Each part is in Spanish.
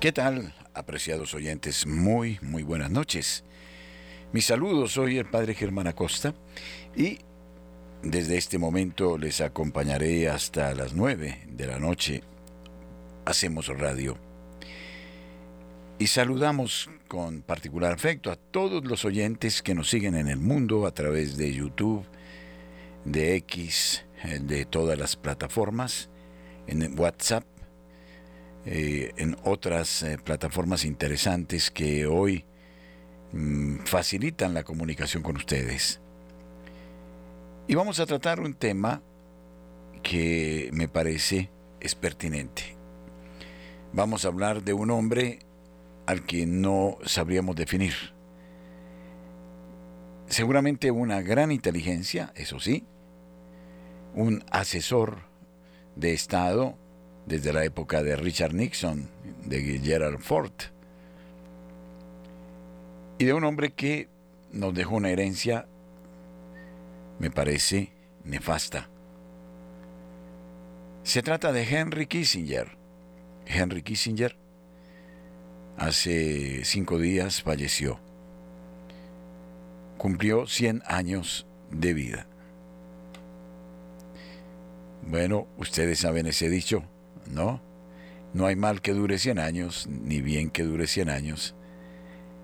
¿Qué tal, apreciados oyentes? Muy, muy buenas noches. Mis saludos, soy el Padre Germán Acosta y desde este momento les acompañaré hasta las nueve de la noche. Hacemos radio. Y saludamos con particular afecto a todos los oyentes que nos siguen en el mundo a través de YouTube, de X, de todas las plataformas, en WhatsApp eh, en otras eh, plataformas interesantes que hoy mm, facilitan la comunicación con ustedes. Y vamos a tratar un tema que me parece es pertinente. Vamos a hablar de un hombre al que no sabríamos definir. Seguramente una gran inteligencia, eso sí, un asesor de Estado desde la época de Richard Nixon, de Gerald Ford, y de un hombre que nos dejó una herencia, me parece, nefasta. Se trata de Henry Kissinger. Henry Kissinger hace cinco días falleció. Cumplió 100 años de vida. Bueno, ustedes saben ese dicho, ¿no? No hay mal que dure 100 años, ni bien que dure 100 años,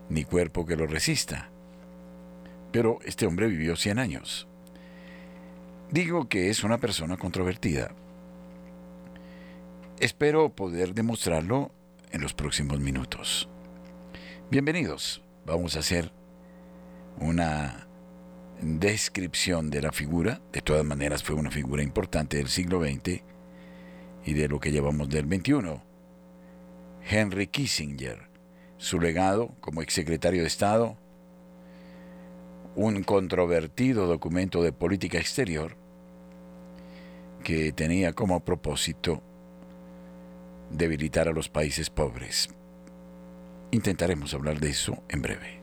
ni cuerpo que lo resista. Pero este hombre vivió 100 años. Digo que es una persona controvertida. Espero poder demostrarlo en los próximos minutos. Bienvenidos. Vamos a hacer una descripción de la figura. De todas maneras fue una figura importante del siglo XX y de lo que llevamos del 21. Henry Kissinger, su legado como exsecretario de Estado, un controvertido documento de política exterior que tenía como propósito debilitar a los países pobres. Intentaremos hablar de eso en breve.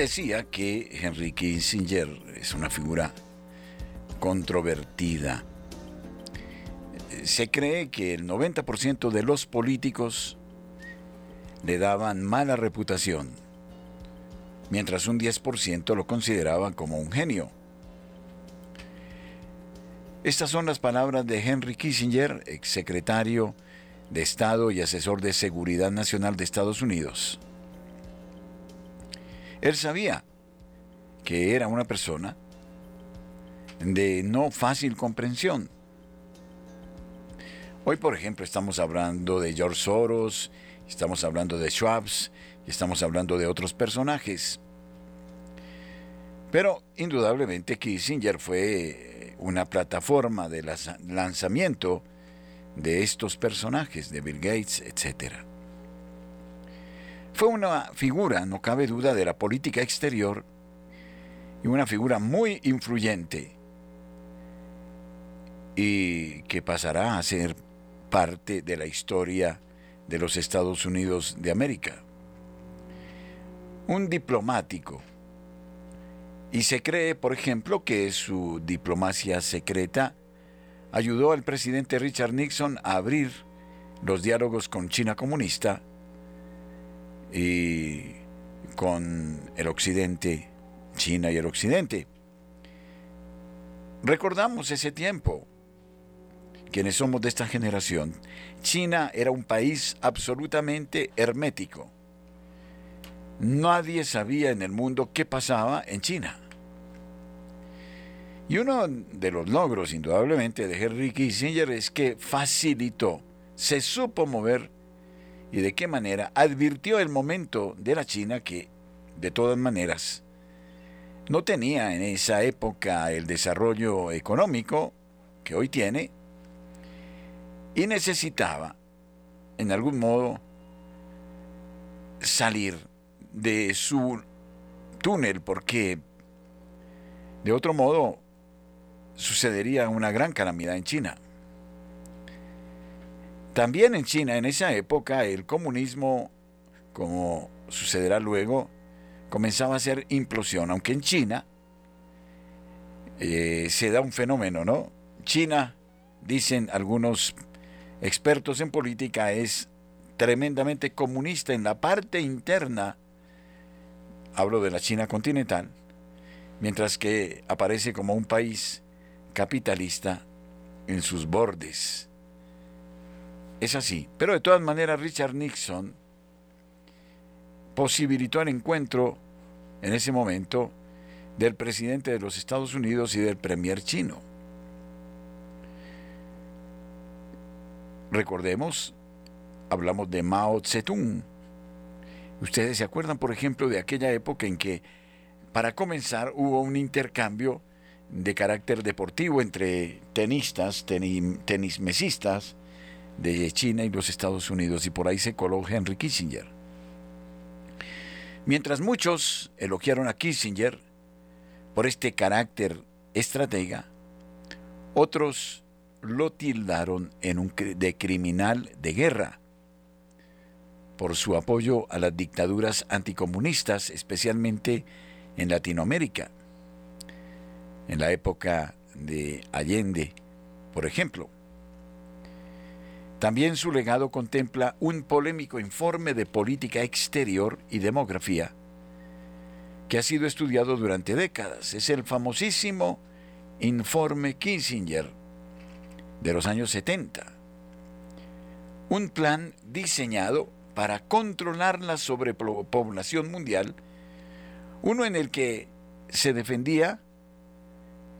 Decía que Henry Kissinger es una figura controvertida. Se cree que el 90% de los políticos le daban mala reputación, mientras un 10% lo consideraban como un genio. Estas son las palabras de Henry Kissinger, exsecretario de Estado y asesor de Seguridad Nacional de Estados Unidos. Él sabía que era una persona de no fácil comprensión. Hoy, por ejemplo, estamos hablando de George Soros, estamos hablando de Schwabs, estamos hablando de otros personajes. Pero indudablemente Kissinger fue una plataforma de lanzamiento de estos personajes, de Bill Gates, etcétera. Fue una figura, no cabe duda, de la política exterior y una figura muy influyente y que pasará a ser parte de la historia de los Estados Unidos de América. Un diplomático. Y se cree, por ejemplo, que su diplomacia secreta ayudó al presidente Richard Nixon a abrir los diálogos con China comunista y con el occidente, China y el occidente. Recordamos ese tiempo, quienes somos de esta generación, China era un país absolutamente hermético. Nadie sabía en el mundo qué pasaba en China. Y uno de los logros, indudablemente, de Henry Kissinger es que facilitó, se supo mover y de qué manera advirtió el momento de la China que, de todas maneras, no tenía en esa época el desarrollo económico que hoy tiene y necesitaba, en algún modo, salir de su túnel porque, de otro modo, sucedería una gran calamidad en China. También en China, en esa época, el comunismo, como sucederá luego, comenzaba a hacer implosión, aunque en China eh, se da un fenómeno, ¿no? China, dicen algunos expertos en política, es tremendamente comunista en la parte interna, hablo de la China continental, mientras que aparece como un país capitalista en sus bordes. Es así. Pero de todas maneras, Richard Nixon posibilitó el encuentro en ese momento del presidente de los Estados Unidos y del premier chino. Recordemos, hablamos de Mao Zedong. Ustedes se acuerdan, por ejemplo, de aquella época en que, para comenzar, hubo un intercambio de carácter deportivo entre tenistas, tenismesistas de China y los Estados Unidos, y por ahí se coló Henry Kissinger. Mientras muchos elogiaron a Kissinger por este carácter estratega, otros lo tildaron en un, de criminal de guerra por su apoyo a las dictaduras anticomunistas, especialmente en Latinoamérica, en la época de Allende, por ejemplo. También su legado contempla un polémico informe de política exterior y demografía que ha sido estudiado durante décadas. Es el famosísimo informe Kissinger de los años 70. Un plan diseñado para controlar la sobrepoblación mundial, uno en el que se defendía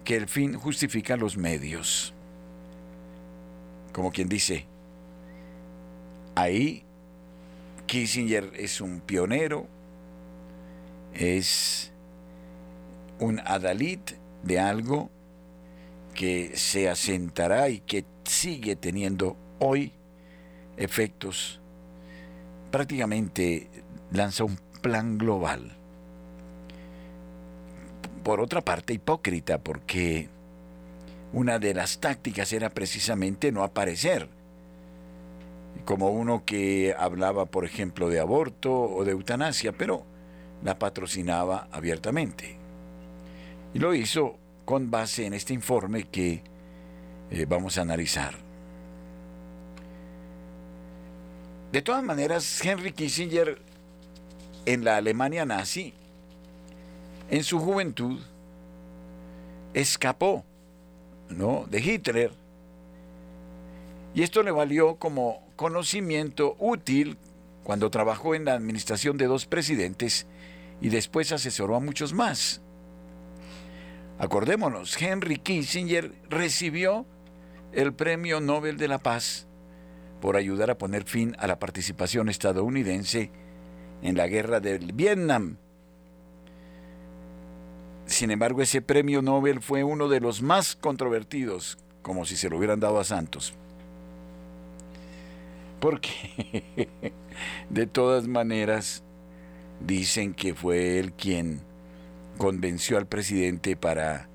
que el fin justifica los medios. Como quien dice, ahí Kissinger es un pionero, es un adalid de algo que se asentará y que sigue teniendo hoy efectos. Prácticamente lanza un plan global por otra parte hipócrita, porque una de las tácticas era precisamente no aparecer, como uno que hablaba, por ejemplo, de aborto o de eutanasia, pero la patrocinaba abiertamente. Y lo hizo con base en este informe que eh, vamos a analizar. De todas maneras, Henry Kissinger en la Alemania nazi en su juventud escapó ¿no? de Hitler y esto le valió como conocimiento útil cuando trabajó en la administración de dos presidentes y después asesoró a muchos más. Acordémonos, Henry Kissinger recibió el Premio Nobel de la Paz por ayudar a poner fin a la participación estadounidense en la guerra del Vietnam sin embargo, ese premio Nobel fue uno de los más controvertidos, como si se lo hubieran dado a Santos. Porque, de todas maneras, dicen que fue él quien convenció al presidente para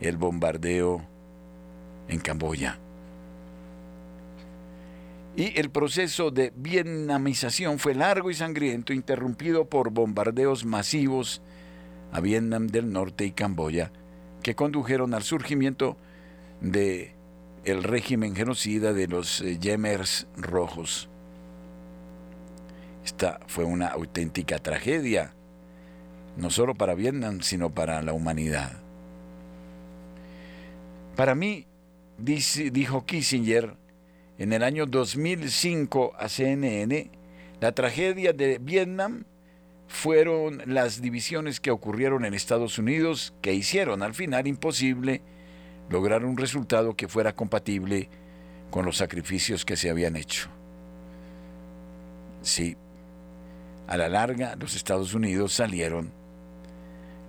el bombardeo en Camboya. Y el proceso de vietnamización fue largo y sangriento, interrumpido por bombardeos masivos a Vietnam del Norte y Camboya, que condujeron al surgimiento de el régimen genocida de los eh, Yemers rojos. Esta fue una auténtica tragedia, no solo para Vietnam, sino para la humanidad. Para mí, dijo Kissinger en el año 2005 a CNN, la tragedia de Vietnam fueron las divisiones que ocurrieron en Estados Unidos que hicieron al final imposible lograr un resultado que fuera compatible con los sacrificios que se habían hecho. Sí, a la larga los Estados Unidos salieron,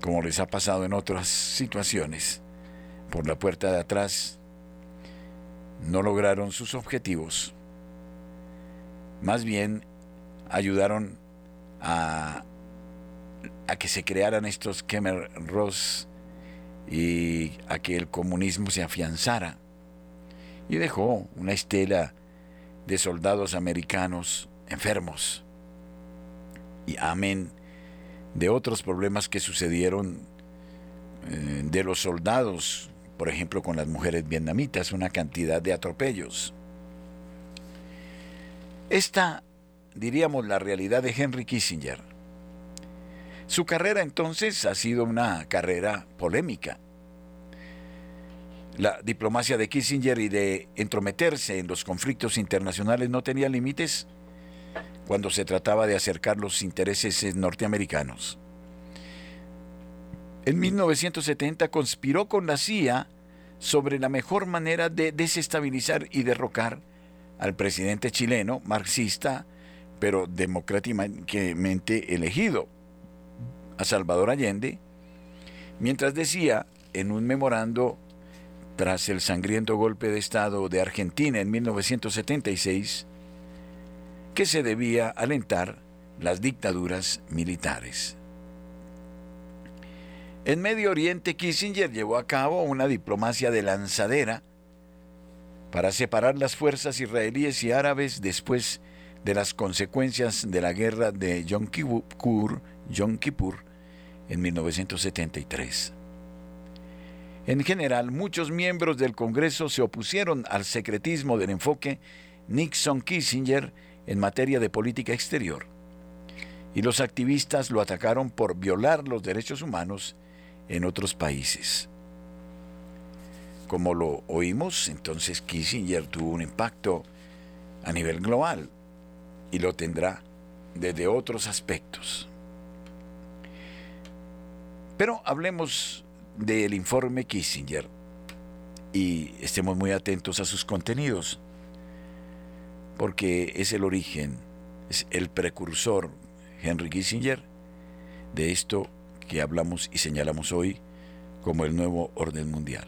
como les ha pasado en otras situaciones, por la puerta de atrás, no lograron sus objetivos, más bien ayudaron a a que se crearan estos Kemer Ross y a que el comunismo se afianzara y dejó una estela de soldados americanos enfermos y amén de otros problemas que sucedieron eh, de los soldados, por ejemplo con las mujeres vietnamitas, una cantidad de atropellos. Esta, diríamos, la realidad de Henry Kissinger. Su carrera entonces ha sido una carrera polémica. La diplomacia de Kissinger y de entrometerse en los conflictos internacionales no tenía límites cuando se trataba de acercar los intereses norteamericanos. En 1970 conspiró con la CIA sobre la mejor manera de desestabilizar y derrocar al presidente chileno, marxista, pero democráticamente elegido, a Salvador Allende, mientras decía en un memorando tras el sangriento golpe de Estado de Argentina en 1976, que se debía alentar las dictaduras militares. En Medio Oriente, Kissinger llevó a cabo una diplomacia de lanzadera para separar las fuerzas israelíes y árabes después de las consecuencias de la guerra de Yom Kippur, Yom Kippur en 1973. En general, muchos miembros del Congreso se opusieron al secretismo del enfoque Nixon-Kissinger en materia de política exterior, y los activistas lo atacaron por violar los derechos humanos en otros países. Como lo oímos, entonces Kissinger tuvo un impacto a nivel global y lo tendrá desde otros aspectos. Pero hablemos del informe Kissinger y estemos muy atentos a sus contenidos porque es el origen, es el precursor, Henry Kissinger, de esto que hablamos y señalamos hoy como el nuevo orden mundial.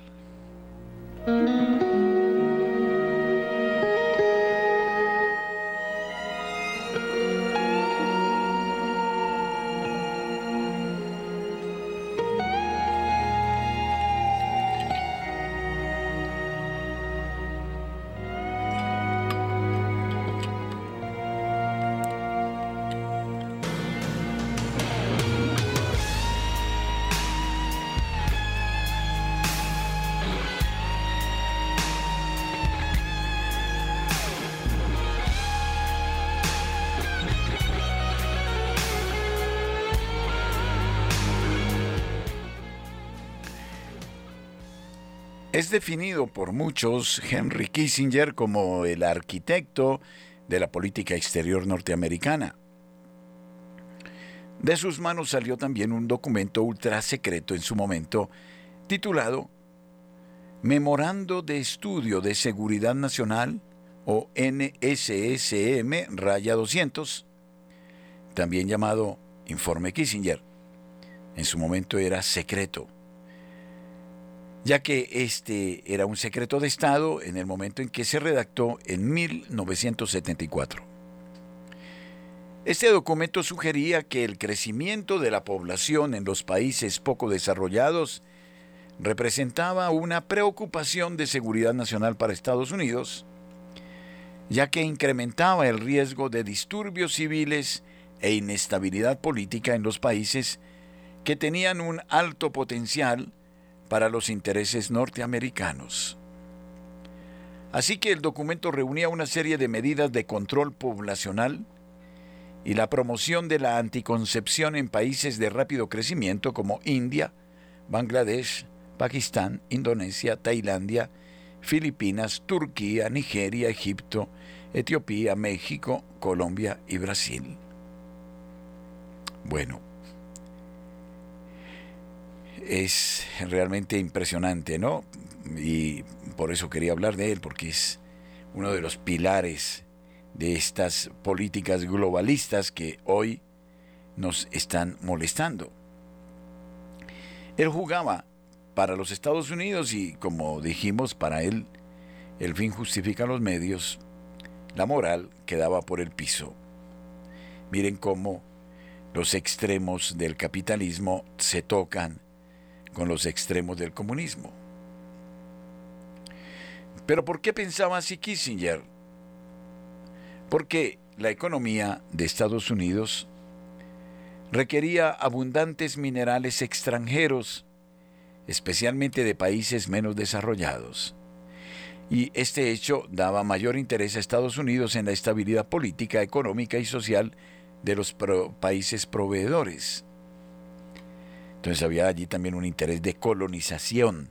Es definido por muchos Henry Kissinger como el arquitecto de la política exterior norteamericana. De sus manos salió también un documento ultra secreto en su momento titulado Memorando de Estudio de Seguridad Nacional o NSSM raya 200, también llamado Informe Kissinger. En su momento era secreto ya que este era un secreto de Estado en el momento en que se redactó en 1974. Este documento sugería que el crecimiento de la población en los países poco desarrollados representaba una preocupación de seguridad nacional para Estados Unidos, ya que incrementaba el riesgo de disturbios civiles e inestabilidad política en los países que tenían un alto potencial para los intereses norteamericanos. Así que el documento reunía una serie de medidas de control poblacional y la promoción de la anticoncepción en países de rápido crecimiento como India, Bangladesh, Pakistán, Indonesia, Tailandia, Filipinas, Turquía, Nigeria, Egipto, Etiopía, México, Colombia y Brasil. Bueno, es realmente impresionante, ¿no? Y por eso quería hablar de él, porque es uno de los pilares de estas políticas globalistas que hoy nos están molestando. Él jugaba para los Estados Unidos y, como dijimos, para él el fin justifica los medios, la moral quedaba por el piso. Miren cómo los extremos del capitalismo se tocan con los extremos del comunismo. Pero ¿por qué pensaba así Kissinger? Porque la economía de Estados Unidos requería abundantes minerales extranjeros, especialmente de países menos desarrollados. Y este hecho daba mayor interés a Estados Unidos en la estabilidad política, económica y social de los países proveedores. Entonces había allí también un interés de colonización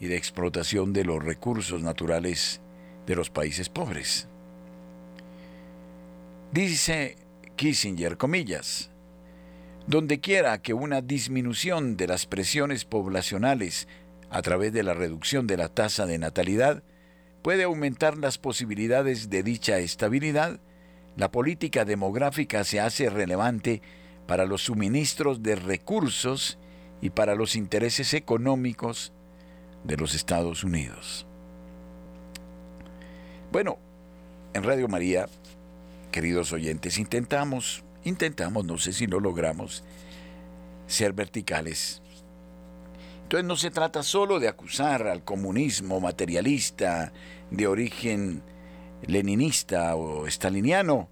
y de explotación de los recursos naturales de los países pobres. Dice Kissinger, comillas, donde quiera que una disminución de las presiones poblacionales a través de la reducción de la tasa de natalidad puede aumentar las posibilidades de dicha estabilidad, la política demográfica se hace relevante para los suministros de recursos y para los intereses económicos de los Estados Unidos. Bueno, en Radio María, queridos oyentes, intentamos intentamos, no sé si lo logramos, ser verticales. Entonces no se trata solo de acusar al comunismo materialista de origen leninista o estaliniano.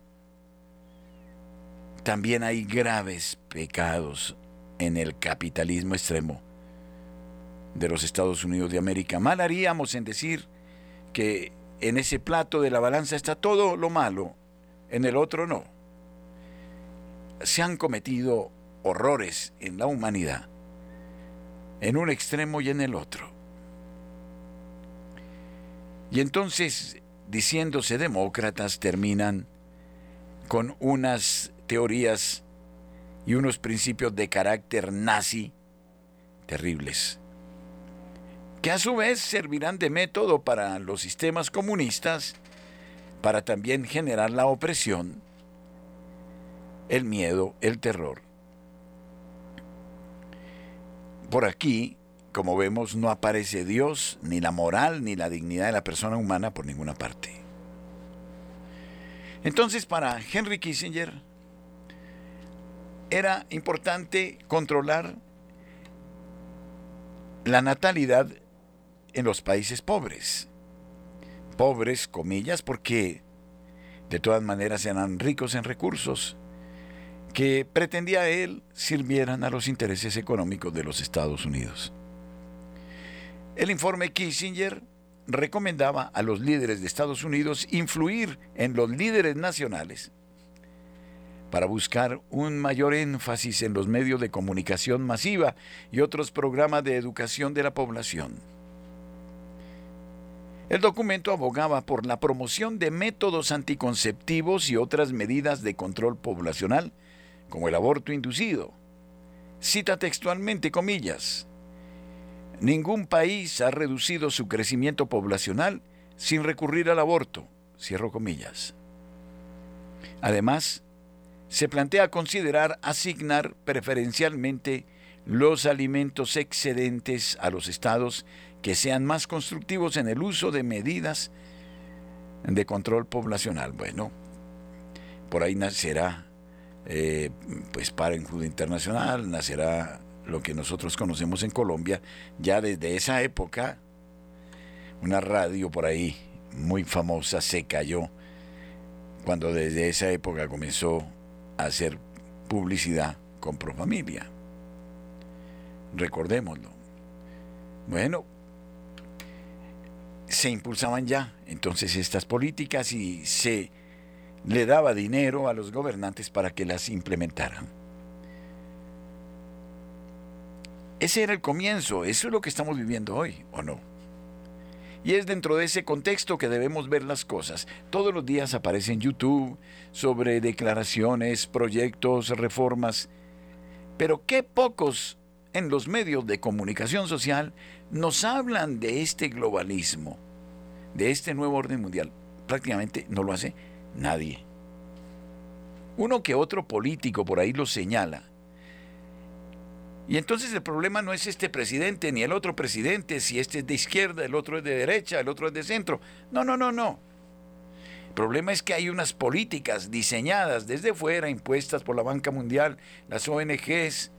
También hay graves pecados en el capitalismo extremo de los Estados Unidos de América. Mal haríamos en decir que en ese plato de la balanza está todo lo malo, en el otro no se han cometido horrores en la humanidad, en un extremo y en el otro. Y entonces, diciéndose demócratas, terminan con unas teorías y unos principios de carácter nazi terribles, que a su vez servirán de método para los sistemas comunistas, para también generar la opresión el miedo, el terror. Por aquí, como vemos, no aparece Dios, ni la moral, ni la dignidad de la persona humana por ninguna parte. Entonces, para Henry Kissinger, era importante controlar la natalidad en los países pobres. Pobres, comillas, porque de todas maneras eran ricos en recursos que pretendía él sirvieran a los intereses económicos de los Estados Unidos. El informe Kissinger recomendaba a los líderes de Estados Unidos influir en los líderes nacionales para buscar un mayor énfasis en los medios de comunicación masiva y otros programas de educación de la población. El documento abogaba por la promoción de métodos anticonceptivos y otras medidas de control poblacional como el aborto inducido. Cita textualmente comillas. Ningún país ha reducido su crecimiento poblacional sin recurrir al aborto. Cierro comillas. Además, se plantea considerar asignar preferencialmente los alimentos excedentes a los estados que sean más constructivos en el uso de medidas de control poblacional. Bueno, por ahí nacerá eh, pues en Internacional, nacerá lo que nosotros conocemos en Colombia, ya desde esa época, una radio por ahí muy famosa se cayó cuando desde esa época comenzó hacer publicidad con Profamilia. Recordémoslo. Bueno, se impulsaban ya entonces estas políticas y se le daba dinero a los gobernantes para que las implementaran. Ese era el comienzo, eso es lo que estamos viviendo hoy, ¿o no? Y es dentro de ese contexto que debemos ver las cosas. Todos los días aparece en YouTube sobre declaraciones, proyectos, reformas, pero qué pocos en los medios de comunicación social nos hablan de este globalismo, de este nuevo orden mundial. Prácticamente no lo hace Nadie. Uno que otro político por ahí lo señala. Y entonces el problema no es este presidente ni el otro presidente, si este es de izquierda, el otro es de derecha, el otro es de centro. No, no, no, no. El problema es que hay unas políticas diseñadas desde fuera, impuestas por la Banca Mundial, las ONGs,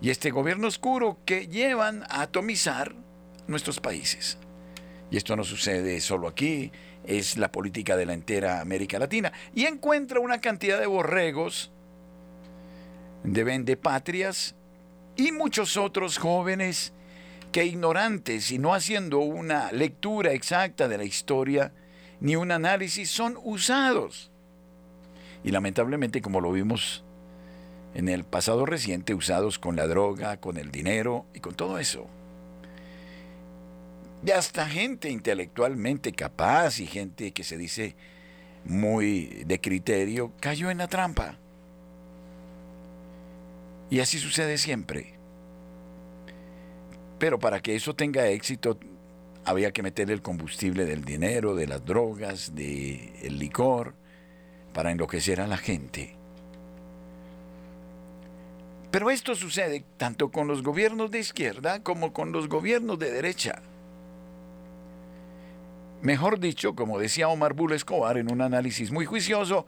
y este gobierno oscuro que llevan a atomizar nuestros países. Y esto no sucede solo aquí, es la política de la entera América Latina. Y encuentra una cantidad de borregos, de vendepatrias y muchos otros jóvenes que ignorantes y no haciendo una lectura exacta de la historia ni un análisis son usados. Y lamentablemente, como lo vimos en el pasado reciente, usados con la droga, con el dinero y con todo eso. Y hasta gente intelectualmente capaz y gente que se dice muy de criterio cayó en la trampa. Y así sucede siempre. Pero para que eso tenga éxito, había que meter el combustible del dinero, de las drogas, del licor, para enloquecer a la gente. Pero esto sucede tanto con los gobiernos de izquierda como con los gobiernos de derecha. Mejor dicho, como decía Omar Bull Escobar en un análisis muy juicioso,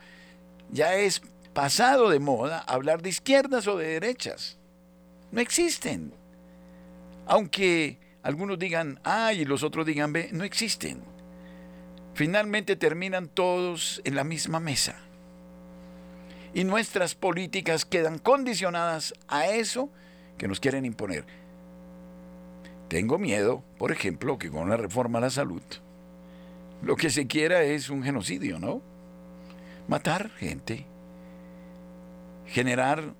ya es pasado de moda hablar de izquierdas o de derechas. No existen. Aunque algunos digan A y los otros digan B, no existen. Finalmente terminan todos en la misma mesa. Y nuestras políticas quedan condicionadas a eso que nos quieren imponer. Tengo miedo, por ejemplo, que con la reforma a la salud lo que se quiera es un genocidio, ¿no? Matar gente, generar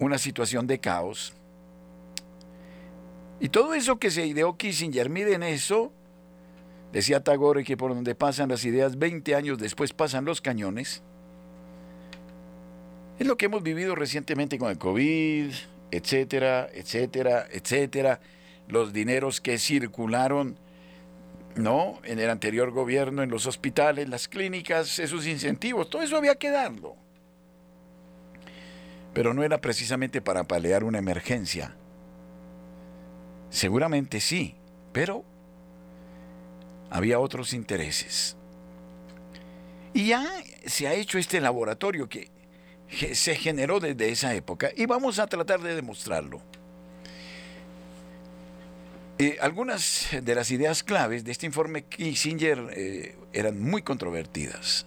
una situación de caos. Y todo eso que se ideó Kissinger, miren eso, decía Tagore que por donde pasan las ideas, 20 años después pasan los cañones. Es lo que hemos vivido recientemente con el COVID, etcétera, etcétera, etcétera. Los dineros que circularon ¿no? En el anterior gobierno, en los hospitales, las clínicas, esos incentivos, todo eso había que darlo. Pero no era precisamente para paliar una emergencia. Seguramente sí, pero había otros intereses. Y ya se ha hecho este laboratorio que se generó desde esa época y vamos a tratar de demostrarlo. Eh, algunas de las ideas claves de este informe Kissinger eh, eran muy controvertidas.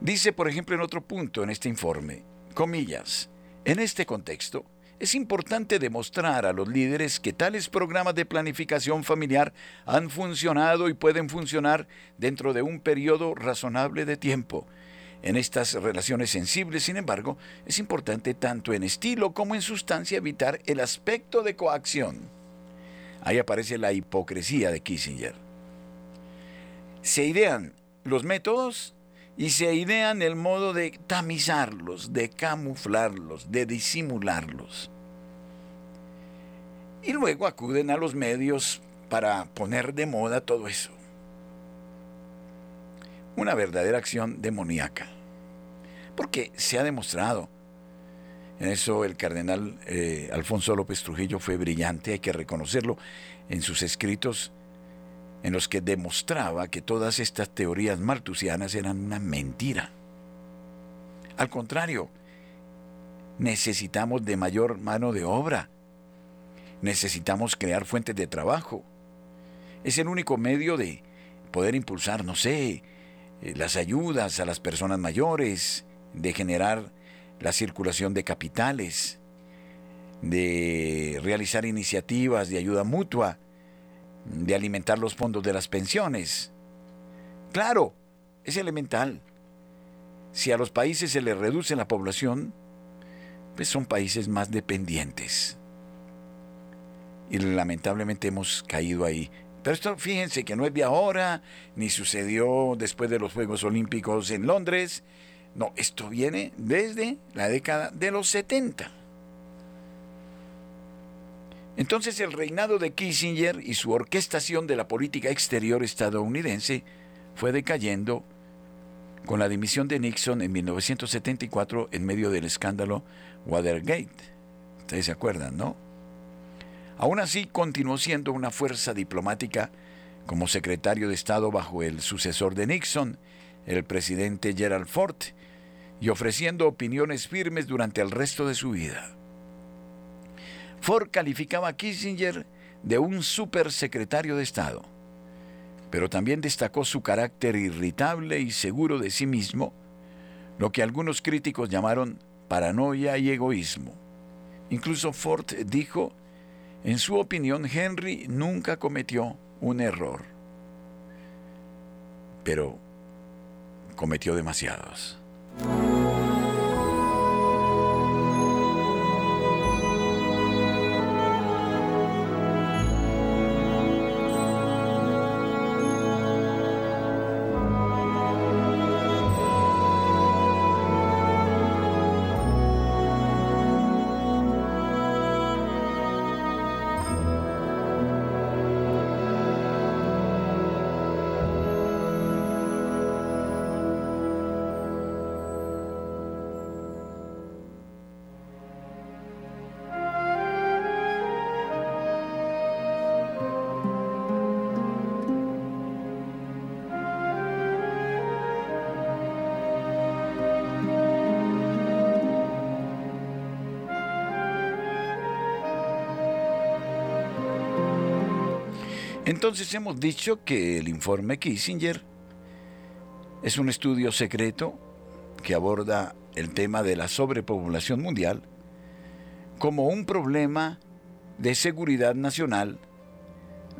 Dice, por ejemplo, en otro punto en este informe, comillas, en este contexto, es importante demostrar a los líderes que tales programas de planificación familiar han funcionado y pueden funcionar dentro de un periodo razonable de tiempo. En estas relaciones sensibles, sin embargo, es importante tanto en estilo como en sustancia evitar el aspecto de coacción. Ahí aparece la hipocresía de Kissinger. Se idean los métodos y se idean el modo de tamizarlos, de camuflarlos, de disimularlos. Y luego acuden a los medios para poner de moda todo eso. Una verdadera acción demoníaca. Porque se ha demostrado en eso el cardenal eh, Alfonso López Trujillo fue brillante, hay que reconocerlo, en sus escritos en los que demostraba que todas estas teorías maltusianas eran una mentira. Al contrario, necesitamos de mayor mano de obra, necesitamos crear fuentes de trabajo. Es el único medio de poder impulsar, no sé, eh, las ayudas a las personas mayores, de generar la circulación de capitales, de realizar iniciativas de ayuda mutua, de alimentar los fondos de las pensiones. Claro, es elemental. Si a los países se les reduce la población, pues son países más dependientes. Y lamentablemente hemos caído ahí. Pero esto, fíjense que no es de ahora, ni sucedió después de los Juegos Olímpicos en Londres, no, esto viene desde la década de los 70. Entonces el reinado de Kissinger y su orquestación de la política exterior estadounidense fue decayendo con la dimisión de Nixon en 1974 en medio del escándalo Watergate. Ustedes se acuerdan, ¿no? Aún así continuó siendo una fuerza diplomática como secretario de Estado bajo el sucesor de Nixon, el presidente Gerald Ford, y ofreciendo opiniones firmes durante el resto de su vida. Ford calificaba a Kissinger de un supersecretario de Estado, pero también destacó su carácter irritable y seguro de sí mismo, lo que algunos críticos llamaron paranoia y egoísmo. Incluso Ford dijo, en su opinión, Henry nunca cometió un error, pero cometió demasiados. Entonces hemos dicho que el informe Kissinger es un estudio secreto que aborda el tema de la sobrepoblación mundial como un problema de seguridad nacional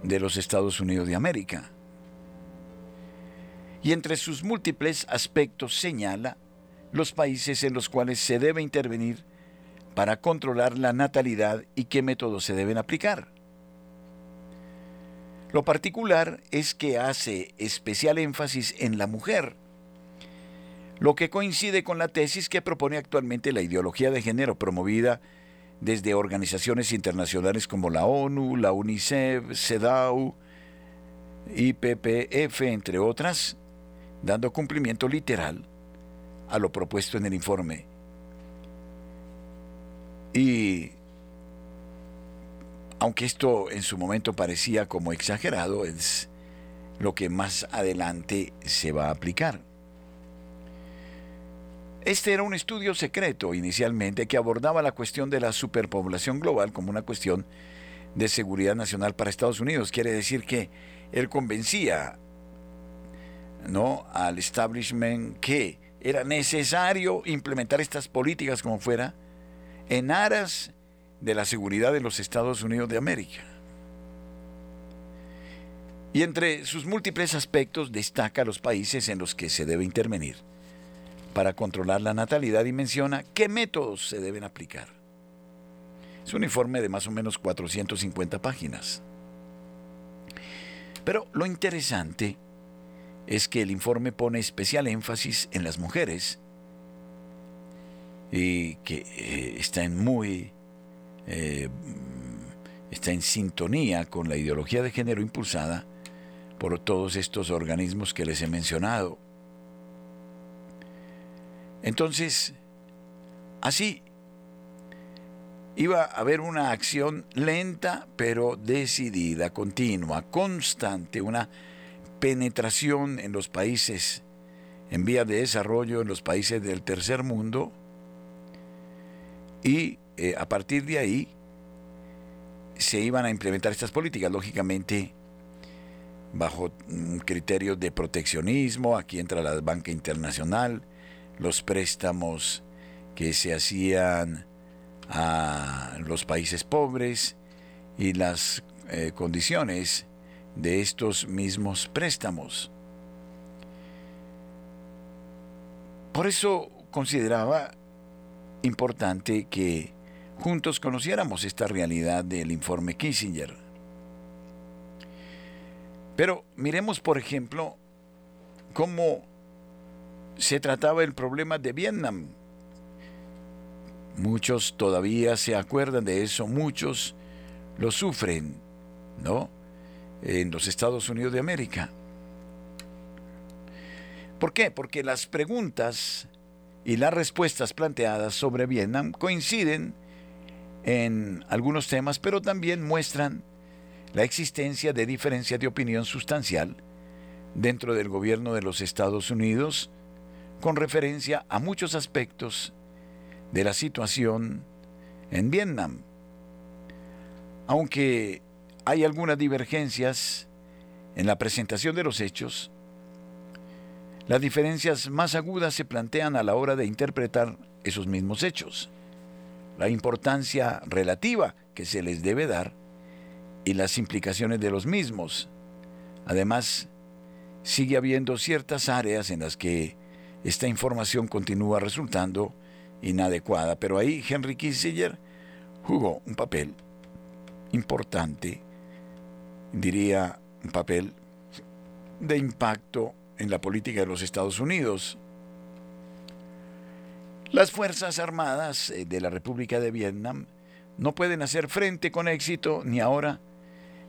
de los Estados Unidos de América. Y entre sus múltiples aspectos señala los países en los cuales se debe intervenir para controlar la natalidad y qué métodos se deben aplicar. Lo particular es que hace especial énfasis en la mujer, lo que coincide con la tesis que propone actualmente la ideología de género promovida desde organizaciones internacionales como la ONU, la UNICEF, CEDAW, IPPF, entre otras, dando cumplimiento literal a lo propuesto en el informe. Y aunque esto en su momento parecía como exagerado, es lo que más adelante se va a aplicar. Este era un estudio secreto inicialmente que abordaba la cuestión de la superpoblación global como una cuestión de seguridad nacional para Estados Unidos. Quiere decir que él convencía ¿no? al establishment que era necesario implementar estas políticas como fuera en aras de la seguridad de los Estados Unidos de América. Y entre sus múltiples aspectos destaca los países en los que se debe intervenir para controlar la natalidad y menciona qué métodos se deben aplicar. Es un informe de más o menos 450 páginas. Pero lo interesante es que el informe pone especial énfasis en las mujeres y que eh, están muy eh, está en sintonía con la ideología de género impulsada por todos estos organismos que les he mencionado. Entonces, así iba a haber una acción lenta pero decidida, continua, constante, una penetración en los países en vía de desarrollo, en los países del tercer mundo, y eh, a partir de ahí se iban a implementar estas políticas, lógicamente bajo criterios de proteccionismo, aquí entra la banca internacional, los préstamos que se hacían a los países pobres y las eh, condiciones de estos mismos préstamos. Por eso consideraba importante que juntos conociéramos esta realidad del informe Kissinger. Pero miremos, por ejemplo, cómo se trataba el problema de Vietnam. Muchos todavía se acuerdan de eso, muchos lo sufren, ¿no? En los Estados Unidos de América. ¿Por qué? Porque las preguntas y las respuestas planteadas sobre Vietnam coinciden en algunos temas, pero también muestran la existencia de diferencias de opinión sustancial dentro del gobierno de los Estados Unidos con referencia a muchos aspectos de la situación en Vietnam. Aunque hay algunas divergencias en la presentación de los hechos, las diferencias más agudas se plantean a la hora de interpretar esos mismos hechos, la importancia relativa que se les debe dar y las implicaciones de los mismos. Además, sigue habiendo ciertas áreas en las que esta información continúa resultando inadecuada, pero ahí Henry Kissinger jugó un papel importante, diría un papel de impacto en la política de los Estados Unidos. Las Fuerzas Armadas eh, de la República de Vietnam no pueden hacer frente con éxito ni ahora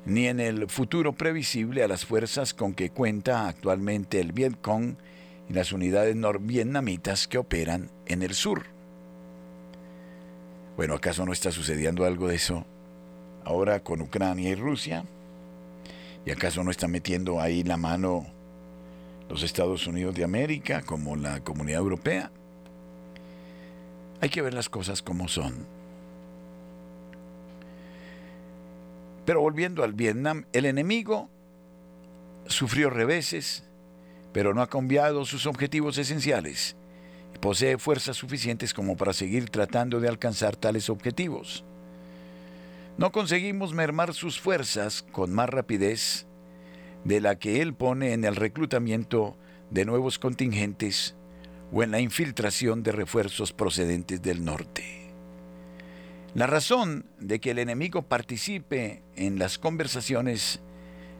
ni en el futuro previsible a las fuerzas con que cuenta actualmente el Vietcong y las unidades norvietnamitas que operan en el sur. Bueno, ¿acaso no está sucediendo algo de eso ahora con Ucrania y Rusia? ¿Y acaso no está metiendo ahí la mano los Estados Unidos de América como la Comunidad Europea? Hay que ver las cosas como son. Pero volviendo al Vietnam, el enemigo sufrió reveses, pero no ha cambiado sus objetivos esenciales y posee fuerzas suficientes como para seguir tratando de alcanzar tales objetivos. No conseguimos mermar sus fuerzas con más rapidez de la que él pone en el reclutamiento de nuevos contingentes o en la infiltración de refuerzos procedentes del norte. La razón de que el enemigo participe en las conversaciones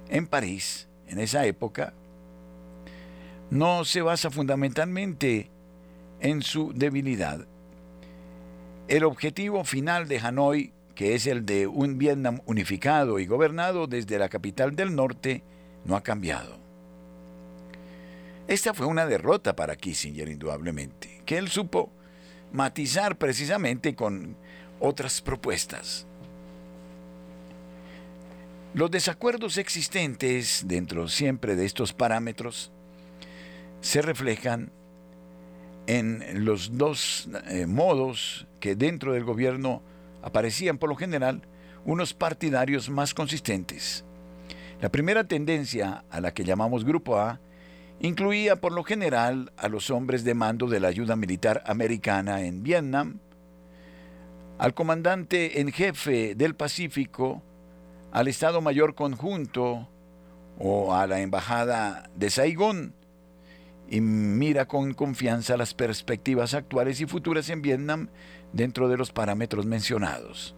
en París en esa época no se basa fundamentalmente en su debilidad. El objetivo final de Hanoi, que es el de un Vietnam unificado y gobernado desde la capital del norte, no ha cambiado. Esta fue una derrota para Kissinger, indudablemente, que él supo matizar precisamente con otras propuestas. Los desacuerdos existentes dentro siempre de estos parámetros se reflejan en los dos eh, modos que dentro del gobierno aparecían por lo general unos partidarios más consistentes. La primera tendencia a la que llamamos Grupo A incluía por lo general a los hombres de mando de la ayuda militar americana en Vietnam, al comandante en jefe del Pacífico, al Estado Mayor Conjunto o a la Embajada de Saigón y mira con confianza las perspectivas actuales y futuras en Vietnam dentro de los parámetros mencionados.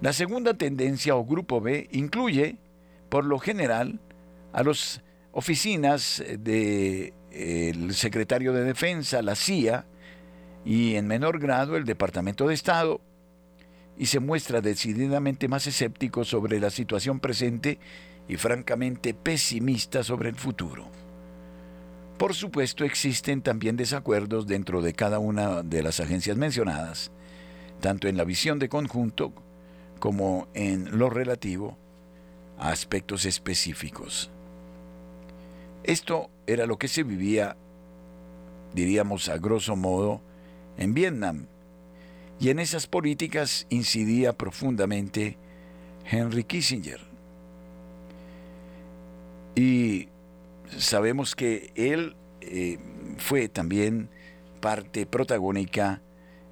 La segunda tendencia o grupo B incluye, por lo general, a las oficinas del secretario de Defensa, la CIA, y en menor grado el Departamento de Estado, y se muestra decididamente más escéptico sobre la situación presente y francamente pesimista sobre el futuro. Por supuesto existen también desacuerdos dentro de cada una de las agencias mencionadas, tanto en la visión de conjunto como en lo relativo a aspectos específicos. Esto era lo que se vivía, diríamos a grosso modo, en Vietnam. Y en esas políticas incidía profundamente Henry Kissinger. Y sabemos que él eh, fue también parte protagónica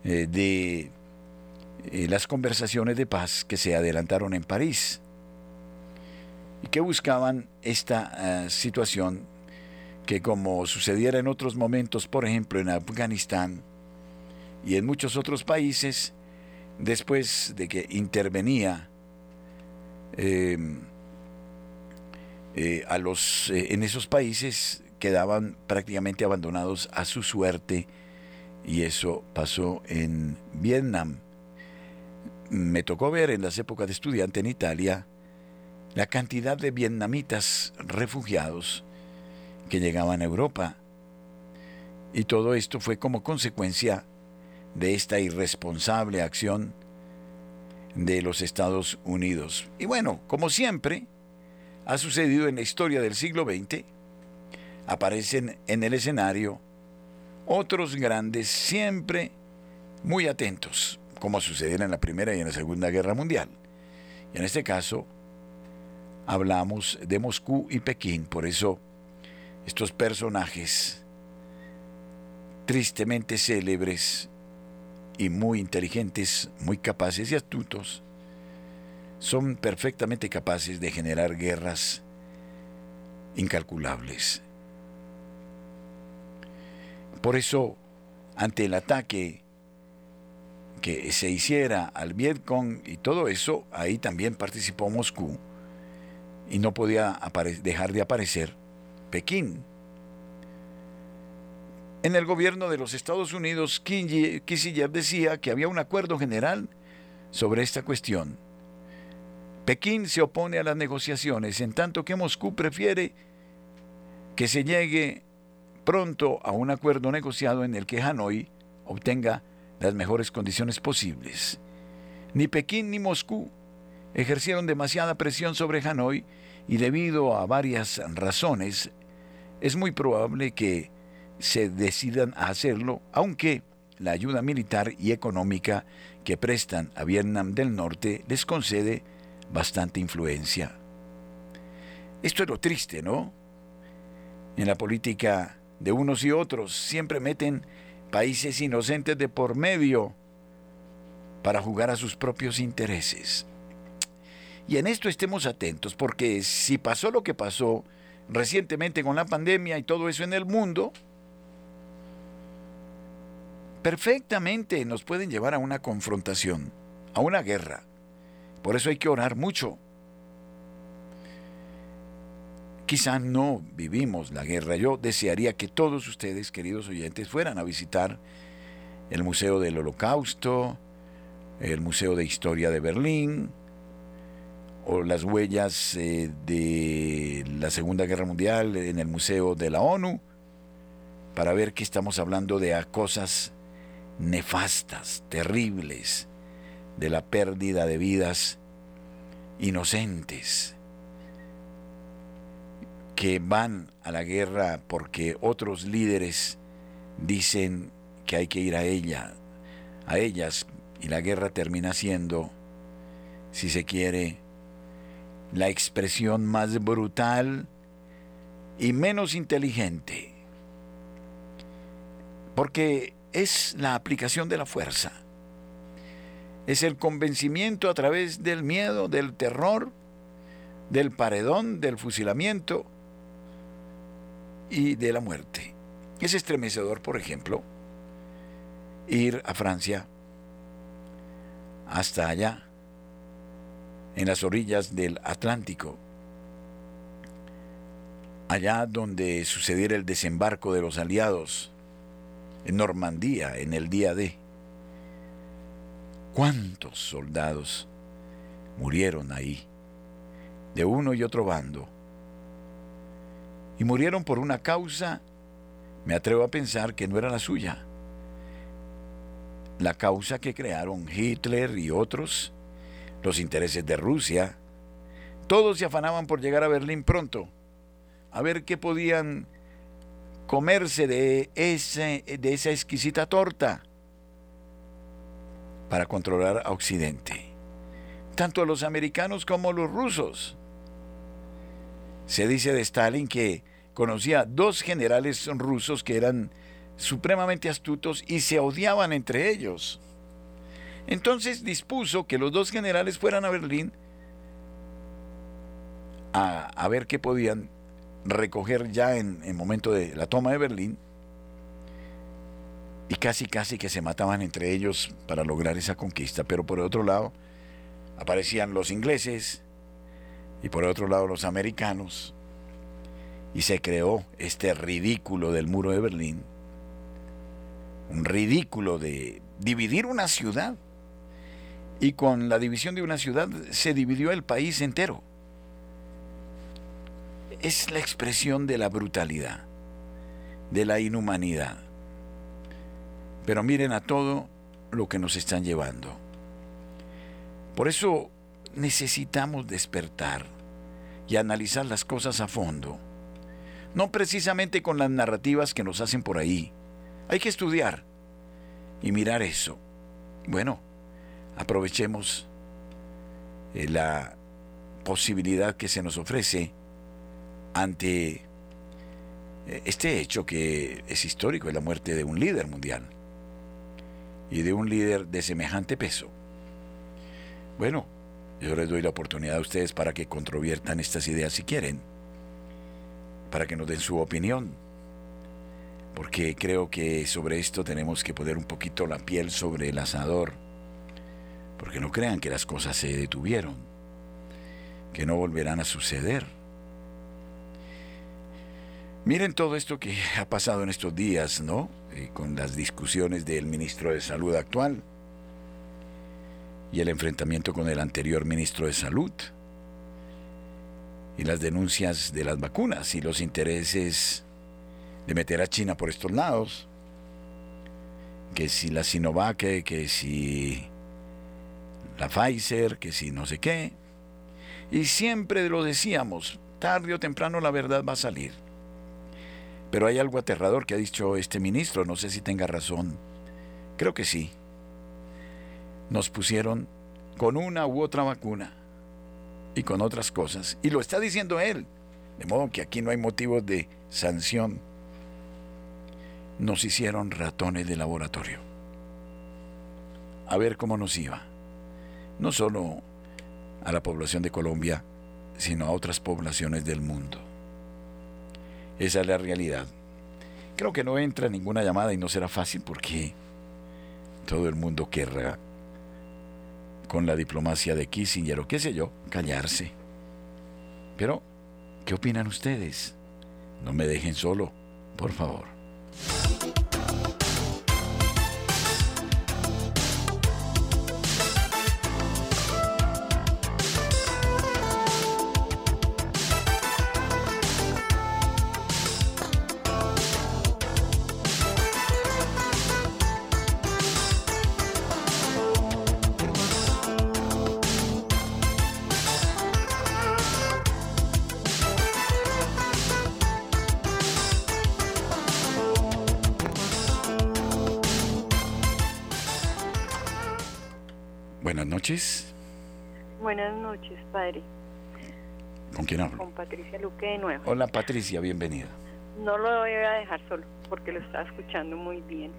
eh, de eh, las conversaciones de paz que se adelantaron en París y que buscaban esta situación que como sucediera en otros momentos, por ejemplo en Afganistán, y en muchos otros países, después de que intervenía em, eh, a los, eh, en esos países, quedaban prácticamente abandonados a su suerte y eso pasó en Vietnam. Me tocó ver en las épocas de estudiante en Italia la cantidad de vietnamitas refugiados que llegaban a Europa. Y todo esto fue como consecuencia de esta irresponsable acción de los Estados Unidos. Y bueno, como siempre ha sucedido en la historia del siglo XX, aparecen en el escenario otros grandes siempre muy atentos, como sucediera en la Primera y en la Segunda Guerra Mundial. Y en este caso, hablamos de Moscú y Pekín, por eso estos personajes tristemente célebres y muy inteligentes, muy capaces y astutos, son perfectamente capaces de generar guerras incalculables. Por eso, ante el ataque que se hiciera al Vietcong y todo eso, ahí también participó Moscú y no podía dejar de aparecer Pekín. En el gobierno de los Estados Unidos, Kissinger decía que había un acuerdo general sobre esta cuestión. Pekín se opone a las negociaciones, en tanto que Moscú prefiere que se llegue pronto a un acuerdo negociado en el que Hanoi obtenga las mejores condiciones posibles. Ni Pekín ni Moscú ejercieron demasiada presión sobre Hanoi y debido a varias razones es muy probable que se decidan a hacerlo, aunque la ayuda militar y económica que prestan a Vietnam del Norte les concede bastante influencia. Esto es lo triste, ¿no? En la política de unos y otros siempre meten países inocentes de por medio para jugar a sus propios intereses. Y en esto estemos atentos, porque si pasó lo que pasó recientemente con la pandemia y todo eso en el mundo, perfectamente nos pueden llevar a una confrontación, a una guerra. Por eso hay que orar mucho. Quizá no vivimos la guerra. Yo desearía que todos ustedes, queridos oyentes, fueran a visitar el Museo del Holocausto, el Museo de Historia de Berlín, o las huellas eh, de la Segunda Guerra Mundial en el Museo de la ONU, para ver que estamos hablando de cosas nefastas, terribles, de la pérdida de vidas inocentes que van a la guerra porque otros líderes dicen que hay que ir a ella, a ellas, y la guerra termina siendo, si se quiere, la expresión más brutal y menos inteligente. Porque es la aplicación de la fuerza. Es el convencimiento a través del miedo, del terror, del paredón, del fusilamiento y de la muerte. Es estremecedor, por ejemplo, ir a Francia hasta allá, en las orillas del Atlántico, allá donde sucediera el desembarco de los aliados en Normandía en el día de. ¿Cuántos soldados murieron ahí, de uno y otro bando? Y murieron por una causa, me atrevo a pensar que no era la suya. La causa que crearon Hitler y otros, los intereses de Rusia, todos se afanaban por llegar a Berlín pronto, a ver qué podían comerse de, ese, de esa exquisita torta para controlar a Occidente, tanto los americanos como los rusos. Se dice de Stalin que conocía dos generales rusos que eran supremamente astutos y se odiaban entre ellos. Entonces dispuso que los dos generales fueran a Berlín a, ver qué podían recoger ya en el momento de la toma de Berlín. Y casi casi que se mataban entre ellos para lograr esa conquista, pero por otro lado aparecían los ingleses y por otro lado los americanos. Y se creó este ridículo del muro de Berlín, un ridículo de dividir una ciudad y con la división de una ciudad se dividió el país entero es la expresión de la brutalidad, de la inhumanidad. Pero miren a todo lo que nos están llevando. Por eso necesitamos despertar y analizar las cosas a fondo. No precisamente con las narrativas que nos hacen por ahí. Hay que estudiar y mirar eso. Bueno, aprovechemos eh, la posibilidad que se nos ofrece ante eh, este hecho que es histórico, es la muerte de un líder mundial y de un líder de semejante peso. Bueno, yo les doy la oportunidad a ustedes para que controviertan estas ideas si quieren, para que nos den su opinión, porque creo que sobre esto tenemos que poner un poquito la piel sobre el asador, porque no crean que las cosas se detuvieron, que no volverán a suceder. Miren todo esto que ha pasado en estos días, ¿no? Eh, con las discusiones del ministro de Salud actual y el enfrentamiento con el anterior ministro de Salud y las denuncias de las vacunas y los intereses de meter a China por estos lados, que si la Sinovac, que si la Pfizer, que si no sé qué. Y siempre lo decíamos, tarde o temprano la verdad va a salir. Pero hay algo aterrador que ha dicho este ministro, no sé si tenga razón. Creo que sí. Nos pusieron con una u otra vacuna y con otras cosas. Y lo está diciendo él. De modo que aquí no hay motivos de sanción. Nos hicieron ratones de laboratorio. A ver cómo nos iba. No solo a la población de Colombia, sino a otras poblaciones del mundo. Esa es la realidad. Creo que no entra ninguna llamada y no será fácil porque todo el mundo querrá, con la diplomacia de Kissinger o qué sé yo, callarse. Pero, ¿qué opinan ustedes? No me dejen solo, por favor. De nuevo. Hola Patricia, bienvenida. No lo voy a dejar solo porque lo está escuchando muy bien.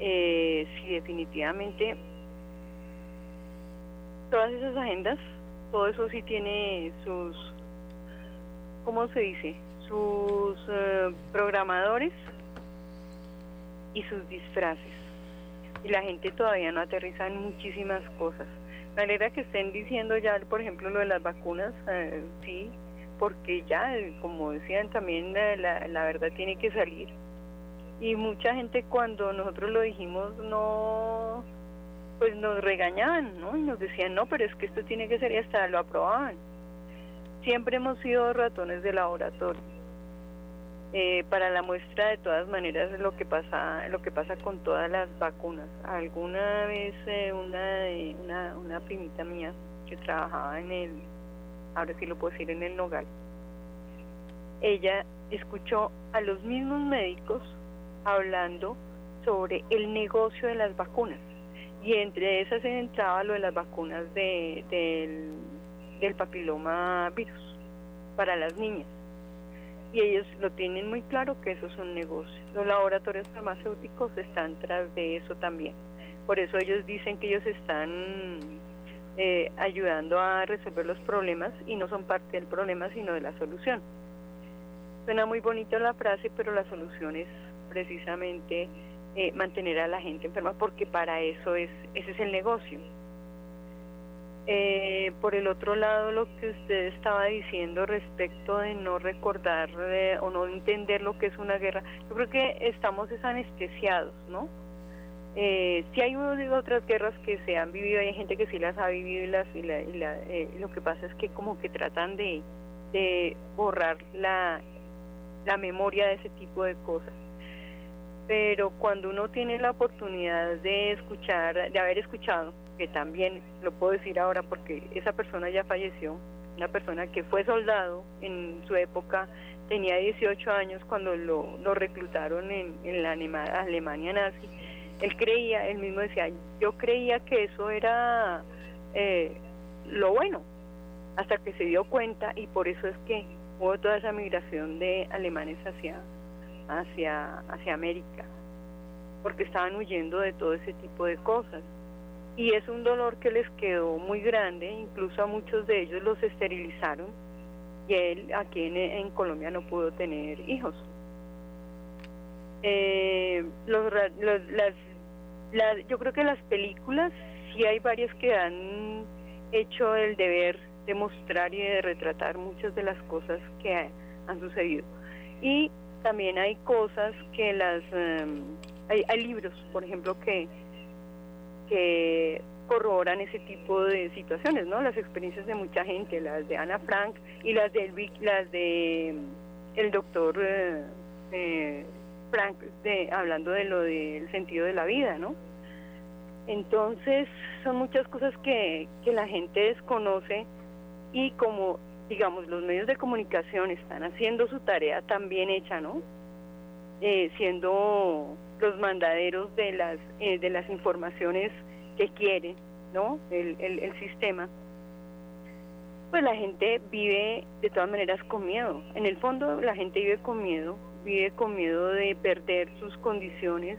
Eh, sí, definitivamente todas esas agendas, todo eso sí tiene sus, ¿cómo se dice? Sus eh, programadores y sus disfraces y la gente todavía no aterriza en muchísimas cosas. Me alegra que estén diciendo ya, por ejemplo, lo de las vacunas, eh, sí, porque ya, como decían también, la, la verdad tiene que salir. Y mucha gente cuando nosotros lo dijimos no, pues nos regañaban, ¿no? Y nos decían, no, pero es que esto tiene que ser y hasta lo aprobaban. Siempre hemos sido ratones de laboratorio eh, para la muestra de todas maneras lo que pasa lo que pasa con todas las vacunas alguna vez eh, una, una una primita mía que trabajaba en el ahora sí lo puedo decir en el Nogal ella escuchó a los mismos médicos hablando sobre el negocio de las vacunas y entre esas entraba lo de las vacunas de, del, del papiloma virus para las niñas y ellos lo tienen muy claro que eso es un negocio. Los laboratorios farmacéuticos están tras de eso también. Por eso ellos dicen que ellos están eh, ayudando a resolver los problemas y no son parte del problema sino de la solución. Suena muy bonita la frase, pero la solución es precisamente eh, mantener a la gente enferma porque para eso es ese es el negocio. Eh, por el otro lado, lo que usted estaba diciendo respecto de no recordar eh, o no entender lo que es una guerra, yo creo que estamos anestesiados, ¿no? Eh, si hay otras guerras que se han vivido, hay gente que sí las ha vivido y, las, y, la, eh, lo que pasa es que como que tratan de, de borrar la, la memoria de ese tipo de cosas pero cuando uno tiene la oportunidad de escuchar, de haber escuchado, que también lo puedo decir ahora porque esa persona ya falleció, una persona que fue soldado en su época, tenía 18 años cuando lo, lo reclutaron en, en la Alemania nazi. Él creía, él mismo decía, yo creía que eso era eh, lo bueno, hasta que se dio cuenta y por eso es que hubo toda esa migración de alemanes hacia, hacia, hacia América, porque estaban huyendo de todo ese tipo de cosas. Y es un dolor que les quedó muy grande, incluso a muchos de ellos los esterilizaron y él aquí en, Colombia no pudo tener hijos. Eh, los, las, yo creo que las películas, sí hay varias que han hecho el deber de mostrar y de retratar muchas de las cosas que han sucedido. Y también hay cosas que las... Em, hay, hay libros, por ejemplo, que, que corroboran ese tipo de situaciones, ¿no? Las experiencias de mucha gente, las de Ana Frank y las de las de mm, el doctor eh, eh, Frank, de, hablando de lo del sentido de la vida, ¿no? Entonces son muchas cosas que, que la gente desconoce y como digamos los medios de comunicación están haciendo su tarea tan bien hecha, ¿no? Eh, siendo los mandaderos de las de las informaciones que quiere, ¿no? El, el, sistema, pues la gente vive de todas maneras con miedo. En el fondo la gente vive con miedo, vive con miedo de perder sus condiciones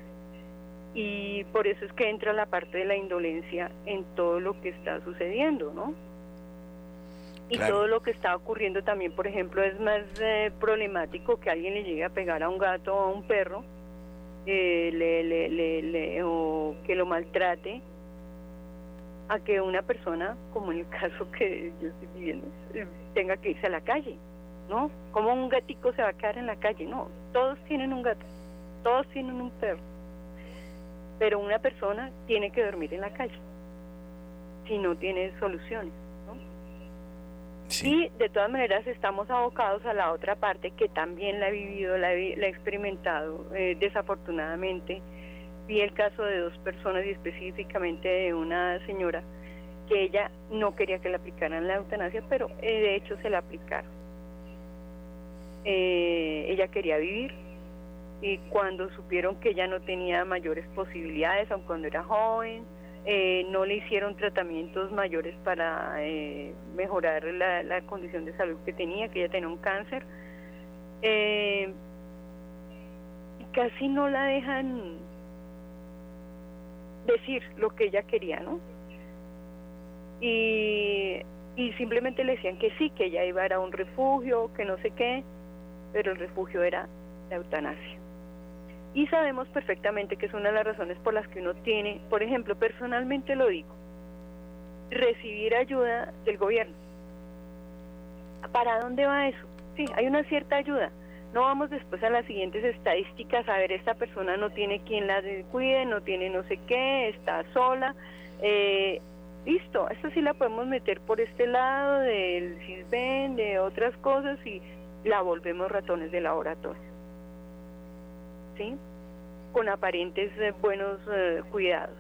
y por eso es que entra la parte de la indolencia en todo lo que está sucediendo, ¿no? Y todo lo que está ocurriendo también, por ejemplo, es más eh, problemático que alguien le llegue a pegar a un gato o a un perro, eh, le, le, le, o que lo maltrate, a que una persona, como en el caso que yo estoy viviendo, tenga que irse a la calle, ¿no? Como un gatico se va a quedar en la calle? No, todos tienen un gato, todos tienen un perro, pero una persona tiene que dormir en la calle si no tiene soluciones. ¿no? Y de todas maneras estamos abocados a la otra parte que también la he vivido, la he, experimentado eh, desafortunadamente vi el caso de dos personas y específicamente de una señora que ella no quería que le aplicaran la eutanasia, pero eh, de hecho se la aplicaron. Eh, ella quería vivir y cuando supieron que ella no tenía mayores posibilidades, aun cuando era joven, eh, no le hicieron tratamientos mayores para mejorar la, la, condición de salud que tenía, que ella tenía un cáncer. y casi no la dejan decir lo que ella quería, ¿no? Y, y simplemente le decían que sí, que ella iba a, ir a un refugio, que no sé qué, pero el refugio era la eutanasia. Y sabemos perfectamente que es una de las razones por las que uno tiene, por ejemplo, personalmente lo digo, recibir ayuda del gobierno. ¿Para dónde va eso? Sí, hay una cierta ayuda, no vamos después a las siguientes estadísticas a ver esta persona no tiene quien la cuide, no tiene no sé qué, está sola. Eh, listo, esta sí la podemos meter por este lado del CISBEN, de otras cosas y la volvemos ratones de laboratorio. ¿Sí? Con aparentes eh, buenos eh, cuidados.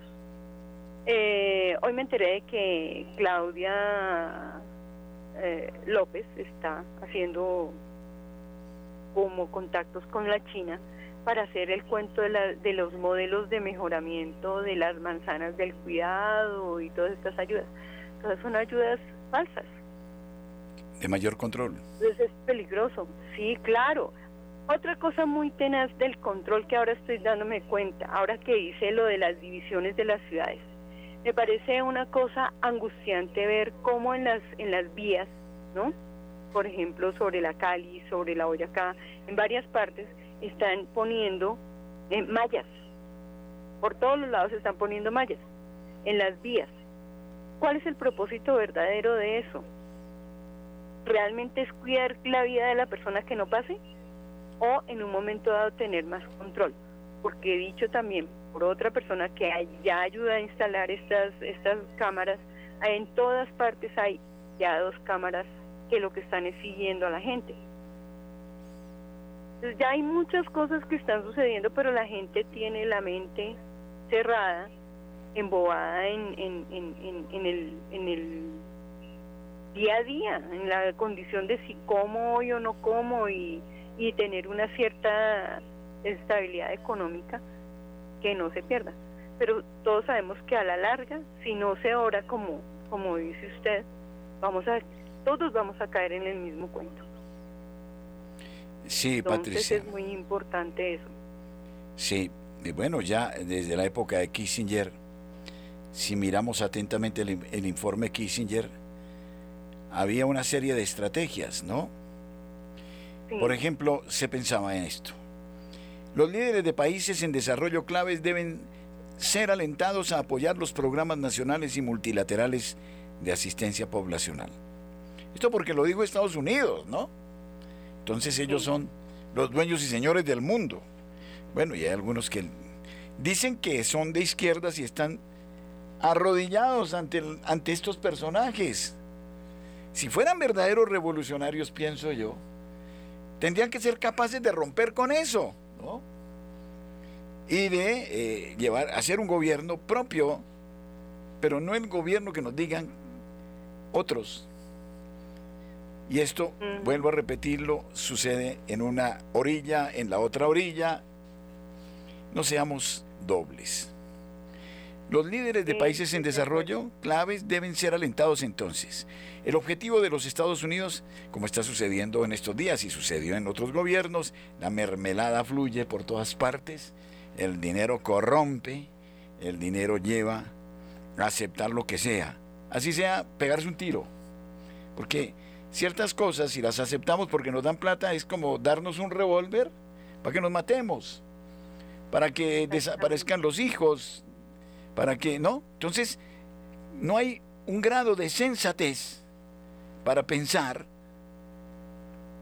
hoy me enteré de que Claudia López está haciendo como contactos con la China para hacer el cuento de, la, de los modelos de mejoramiento de las manzanas del cuidado y todas estas ayudas. Todas son ayudas falsas. De mayor control. Entonces es peligroso, sí, claro. Otra cosa muy tenaz del control que ahora estoy dándome cuenta, ahora que hice lo de las divisiones de las ciudades, me parece una cosa angustiante ver cómo en las, en las vías, ¿no? por ejemplo, sobre la Cali, sobre la Boyacá, en varias partes están poniendo eh, mallas. Por todos los lados están poniendo mallas en las vías. ¿Cuál es el propósito verdadero de eso? ¿Realmente es cuidar la vida de la persona que no pase? ¿O en un momento dado tener más control? Porque he dicho también por otra persona que ya ayuda a instalar estas, estas cámaras, en todas partes hay ya dos cámaras que lo que están es siguiendo a la gente. Entonces ya hay muchas cosas que están sucediendo, pero la gente tiene la mente cerrada, embobada en, en, en, en, el, en el día a día, en la condición de si como hoy o no como y, y tener una cierta estabilidad económica que no se pierda. Pero todos sabemos que a la larga, si no se ora como, como dice usted, vamos a, todos vamos a caer en el mismo cuento. Sí, Entonces Patricia. es muy importante eso. Sí, y bueno, ya desde la época de Kissinger, si miramos atentamente el, el informe Kissinger, había una serie de estrategias, ¿no? Sí. Por ejemplo, se pensaba en esto. Los líderes de países en desarrollo claves deben ser alentados a apoyar los programas nacionales y multilaterales de asistencia poblacional. Esto porque lo dijo Estados Unidos, ¿no? Entonces ellos son los dueños y señores del mundo. Bueno, y hay algunos que dicen que son de izquierdas y están arrodillados ante, el- ante estos personajes. Si fueran verdaderos revolucionarios, pienso yo, tendrían que ser capaces de romper con eso, ¿no? Y de eh, llevar, hacer un gobierno propio, pero no el gobierno que nos digan otros. Y esto, Ujú. vuelvo a repetirlo, sucede en una orilla, en la otra orilla. No seamos dobles. Los líderes de países en desarrollo claves deben ser alentados entonces. El objetivo de los Estados Unidos, como está sucediendo en estos días y sucedió en otros gobiernos, la mermelada fluye por todas partes, el dinero corrompe, el dinero lleva a aceptar lo que sea, así sea pegarse un tiro. Porque ciertas cosas, si las aceptamos porque nos dan plata, es como darnos un revólver para que nos matemos, para que desaparezcan los hijos, para que, ¿no? Entonces, no hay un grado de sensatez para pensar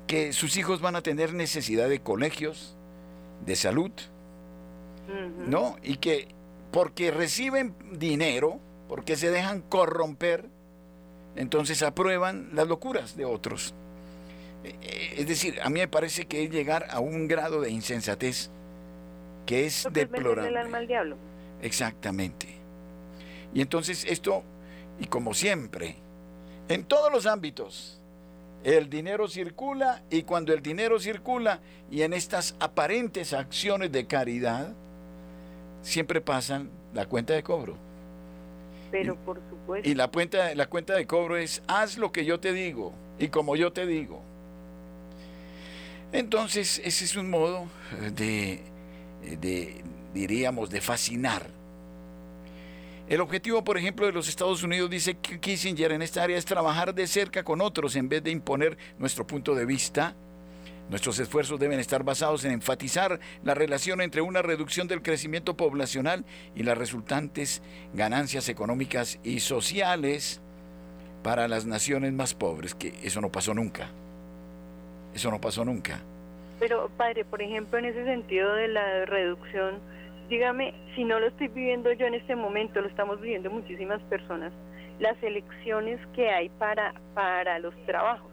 que sus hijos van a tener necesidad de colegios, de salud. ¿no? Y que porque reciben dinero, porque se dejan corromper, entonces aprueban las locuras de otros. Eh, eh, Es decir, a mí me parece que es llegar a un grado de insensatez que es el deplorable. alma al diablo. Exactamente. Y entonces esto, y como siempre, en todos los ámbitos, el dinero circula y cuando el dinero circula y en estas aparentes acciones de caridad, siempre pasan la cuenta de cobro. Pero por supuesto. Y la cuenta, la cuenta de cobro es, haz lo que yo te digo y como yo te digo. Entonces, ese es un modo de, de, diríamos, de fascinar. El objetivo, por ejemplo, de los Estados Unidos, dice Kissinger en esta área, es trabajar de cerca con otros en vez de imponer nuestro punto de vista. Nuestros esfuerzos deben estar basados en enfatizar la relación entre una reducción del crecimiento poblacional y las resultantes ganancias económicas y sociales para las naciones más pobres, que eso no pasó nunca. Eso no pasó nunca. Pero, padre, por ejemplo, en ese sentido de la reducción, dígame, si no lo estoy viviendo yo en este momento, lo estamos viviendo muchísimas personas, las elecciones que hay para, para los trabajos,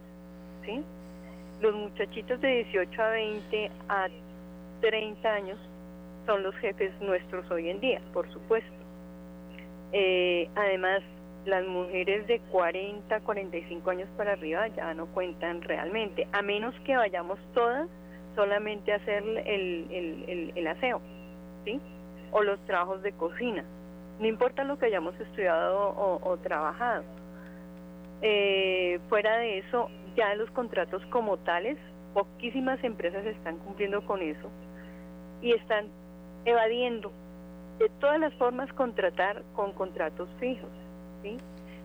¿sí? Los muchachitos de 18 a 20 a 30 años son los jefes nuestros hoy en día, por supuesto. Eh, además, las mujeres de 40, 45 años para arriba ya no cuentan realmente, a menos que vayamos todas solamente a hacer el, el, el, el aseo, O los trabajos de cocina. No importa lo que hayamos estudiado o, trabajado. Eh, fuera de eso, ya los contratos como tales, poquísimas empresas están cumpliendo con eso y están evadiendo de todas las formas contratar con contratos fijos.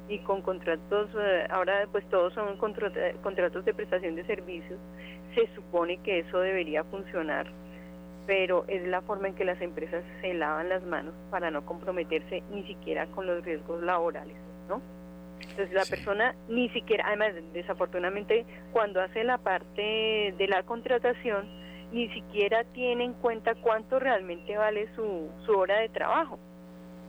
Y con contratos, eh, ahora pues todos son contrat- contratos de prestación de servicios, se supone que eso debería funcionar, pero es la forma en que las empresas se lavan las manos para no comprometerse ni siquiera con los riesgos laborales, ¿no? Entonces la Sí. persona ni siquiera, además desafortunadamente cuando hace la parte de la contratación, ni siquiera tiene en cuenta cuánto realmente vale su, su hora de trabajo,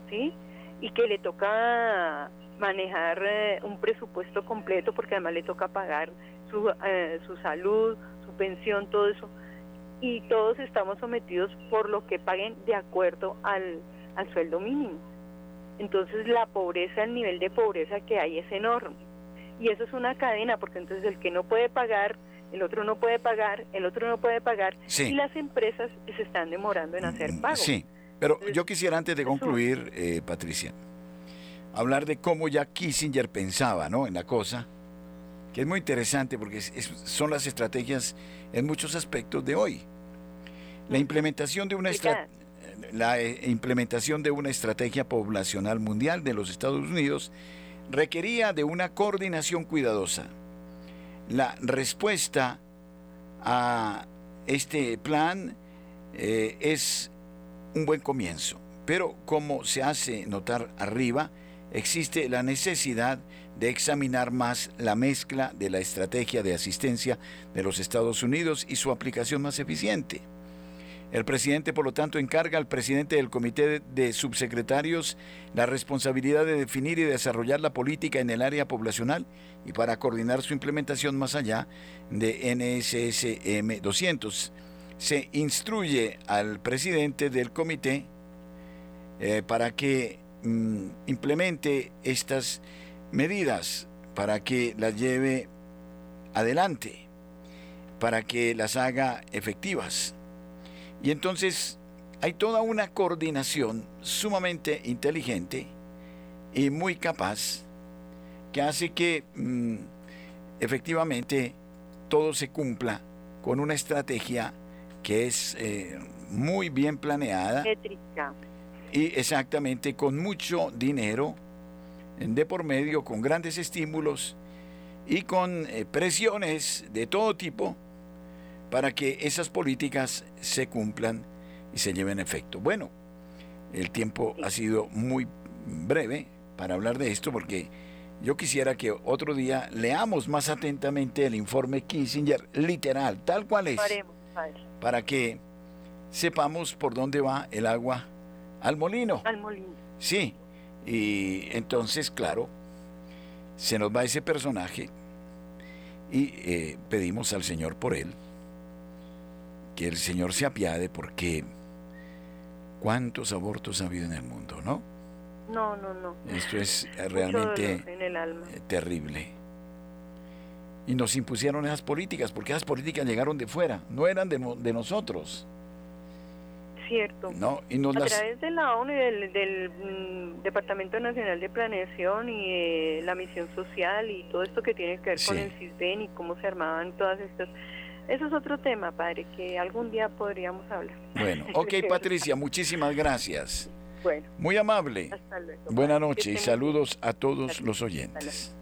¿sí? Y que le toca manejar eh, un presupuesto completo porque además le toca pagar su, eh, su salud, su pensión, todo eso. Y todos estamos sometidos por lo que paguen de acuerdo al, al sueldo mínimo. Entonces la pobreza, el nivel de pobreza que hay es enorme. Y eso es una cadena, porque entonces el que no puede pagar, el otro no puede pagar, el otro no puede pagar, y las empresas se están demorando en hacer mm, pagos. Sí, pero yo quisiera antes de concluir, eh, Patricia, hablar de cómo ya Kissinger pensaba ¿no? en la cosa, que es muy interesante porque son las estrategias en muchos aspectos de hoy. La implementación de una la eh, implementación de una estrategia poblacional mundial de los Estados Unidos requería de una coordinación cuidadosa. La respuesta a este plan eh, es un buen comienzo, pero como se hace notar arriba, existe la necesidad de examinar más la mezcla de la estrategia de asistencia de los Estados Unidos y su aplicación más eficiente. El presidente, por lo tanto, encarga al presidente del comité de subsecretarios la responsabilidad de definir y desarrollar la política en el área poblacional y para coordinar su implementación más allá de NSSM 200. Se instruye al presidente del comité eh, para que mm, implemente estas medidas, para que las lleve adelante, para que las haga efectivas y entonces hay toda una coordinación sumamente inteligente y muy capaz que hace que mm, efectivamente todo se cumpla con una estrategia que es eh, muy bien planeada. Y exactamente con mucho dinero de por medio, con grandes estímulos y con eh, presiones de todo tipo para que esas políticas se cumplan y se lleven efecto. Bueno, el tiempo ha sido muy breve para hablar de esto porque yo quisiera que otro día leamos más atentamente el informe Kissinger, literal, tal cual es, para que sepamos por dónde va el agua al molino. Al molino. Sí, y entonces, claro, se nos va ese personaje y eh, pedimos al Señor por él que el Señor se apiade porque cuántos abortos ha habido en el mundo, ¿no? No, no, no. Esto es realmente terrible. Y nos impusieron esas políticas, porque esas políticas llegaron de fuera, no eran de, nosotros. Cierto. No, y a través de la ONU y del, mm, Departamento Nacional de Planeación y la misión social y todo esto que tiene que ver con el CISBEN y cómo se armaban todas estas eso es otro tema, padre, que algún día podríamos hablar. Bueno, ok, Patricia, muchísimas gracias. Bueno. Muy amable. Hasta luego. Buenas noches y saludos a todos los oyentes.